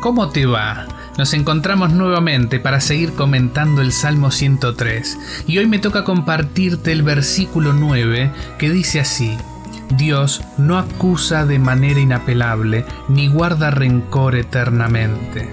¿Cómo te va? Nos encontramos nuevamente para seguir comentando el Salmo 103 y hoy me toca compartirte el versículo 9 que dice así, Dios no acusa de manera inapelable ni guarda rencor eternamente.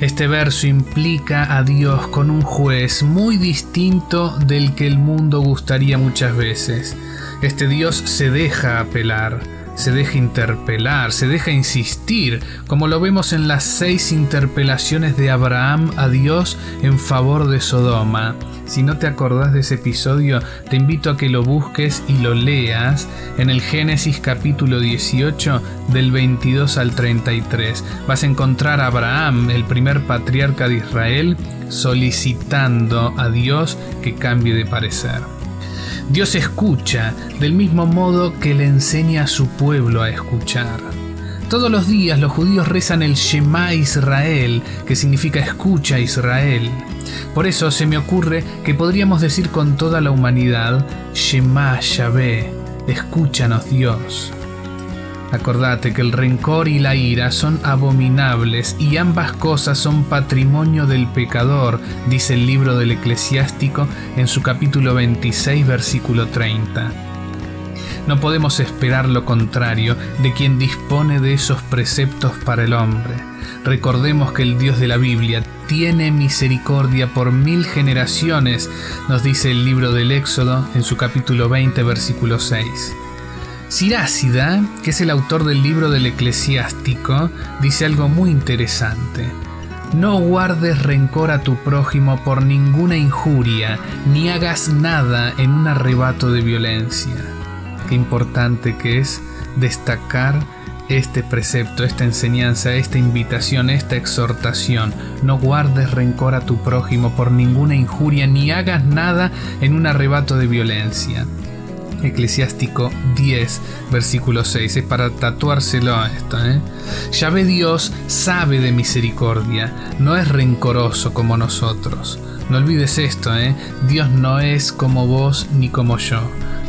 Este verso implica a Dios con un juez muy distinto del que el mundo gustaría muchas veces. Este Dios se deja apelar se deja interpelar, se deja insistir, como lo vemos en las seis interpelaciones de Abraham a Dios en favor de Sodoma. Si no te acordás de ese episodio, te invito a que lo busques y lo leas en el Génesis capítulo 18 del 22 al 33. Vas a encontrar a Abraham, el primer patriarca de Israel, solicitando a Dios que cambie de parecer. Dios escucha del mismo modo que le enseña a su pueblo a escuchar. Todos los días los judíos rezan el Shema Israel, que significa escucha Israel. Por eso se me ocurre que podríamos decir con toda la humanidad, Shema Yahvé, escúchanos Dios. Acordate que el rencor y la ira son abominables y ambas cosas son patrimonio del pecador, dice el libro del eclesiástico en su capítulo 26, versículo 30. No podemos esperar lo contrario de quien dispone de esos preceptos para el hombre. Recordemos que el Dios de la Biblia tiene misericordia por mil generaciones, nos dice el libro del Éxodo en su capítulo 20, versículo 6. Sirácida, que es el autor del libro del eclesiástico, dice algo muy interesante. No guardes rencor a tu prójimo por ninguna injuria, ni hagas nada en un arrebato de violencia. Qué importante que es destacar este precepto, esta enseñanza, esta invitación, esta exhortación. No guardes rencor a tu prójimo por ninguna injuria, ni hagas nada en un arrebato de violencia. Eclesiástico 10, versículo 6. Es para tatuárselo a esto. ¿eh? ve Dios sabe de misericordia, no es rencoroso como nosotros. No olvides esto, ¿eh? Dios no es como vos ni como yo.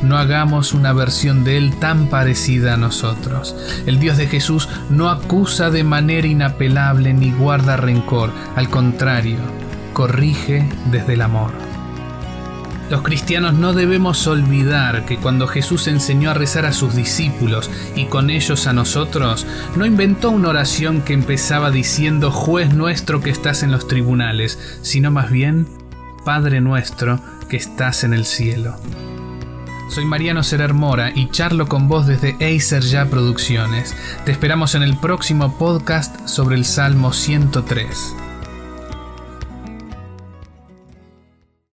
No hagamos una versión de Él tan parecida a nosotros. El Dios de Jesús no acusa de manera inapelable ni guarda rencor. Al contrario, corrige desde el amor. Los cristianos no debemos olvidar que cuando Jesús enseñó a rezar a sus discípulos y con ellos a nosotros, no inventó una oración que empezaba diciendo juez nuestro que estás en los tribunales, sino más bien Padre nuestro que estás en el cielo. Soy Mariano Serer Mora y charlo con vos desde Acer Ya Producciones. Te esperamos en el próximo podcast sobre el Salmo 103.